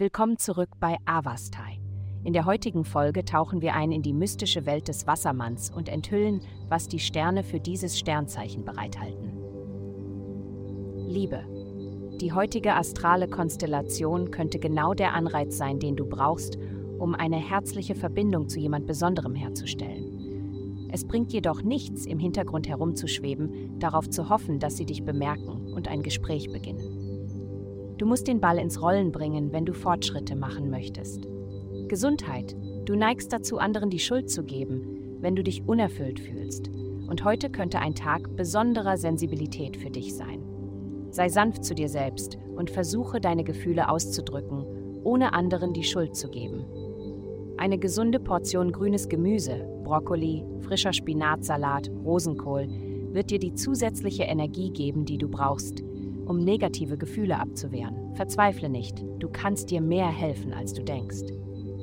Willkommen zurück bei Avastai. In der heutigen Folge tauchen wir ein in die mystische Welt des Wassermanns und enthüllen, was die Sterne für dieses Sternzeichen bereithalten. Liebe. Die heutige astrale Konstellation könnte genau der Anreiz sein, den du brauchst, um eine herzliche Verbindung zu jemand Besonderem herzustellen. Es bringt jedoch nichts, im Hintergrund herumzuschweben, darauf zu hoffen, dass sie dich bemerken und ein Gespräch beginnen. Du musst den Ball ins Rollen bringen, wenn du Fortschritte machen möchtest. Gesundheit. Du neigst dazu, anderen die Schuld zu geben, wenn du dich unerfüllt fühlst. Und heute könnte ein Tag besonderer Sensibilität für dich sein. Sei sanft zu dir selbst und versuche deine Gefühle auszudrücken, ohne anderen die Schuld zu geben. Eine gesunde Portion grünes Gemüse, Brokkoli, frischer Spinatsalat, Rosenkohl wird dir die zusätzliche Energie geben, die du brauchst, um negative Gefühle abzuwehren. Verzweifle nicht, du kannst dir mehr helfen, als du denkst.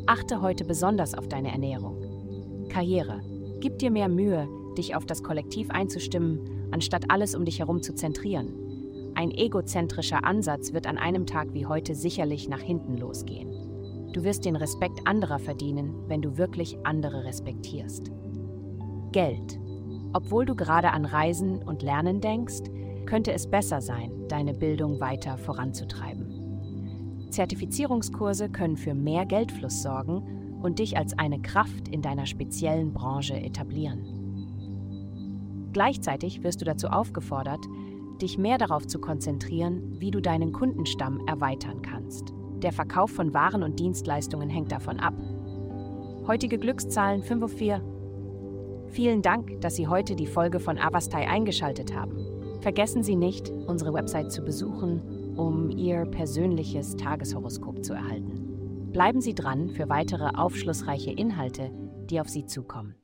Achte heute besonders auf deine Ernährung. Karriere. Gib dir mehr Mühe, dich auf das Kollektiv einzustimmen, anstatt alles um dich herum zu zentrieren. Ein egozentrischer Ansatz wird an einem Tag wie heute sicherlich nach hinten losgehen. Du wirst den Respekt anderer verdienen, wenn du wirklich andere respektierst. Geld. Obwohl du gerade an Reisen und Lernen denkst, könnte es besser sein, deine Bildung weiter voranzutreiben. Zertifizierungskurse können für mehr Geldfluss sorgen und dich als eine Kraft in deiner speziellen Branche etablieren. Gleichzeitig wirst du dazu aufgefordert, dich mehr darauf zu konzentrieren, wie du deinen Kundenstamm erweitern kannst. Der Verkauf von Waren und Dienstleistungen hängt davon ab. Heutige Glückszahlen 5 auf 4. Vielen Dank, dass Sie heute die Folge von Avastai eingeschaltet haben. Vergessen Sie nicht, unsere Website zu besuchen, um Ihr persönliches Tageshoroskop zu erhalten. Bleiben Sie dran für weitere aufschlussreiche Inhalte, die auf Sie zukommen.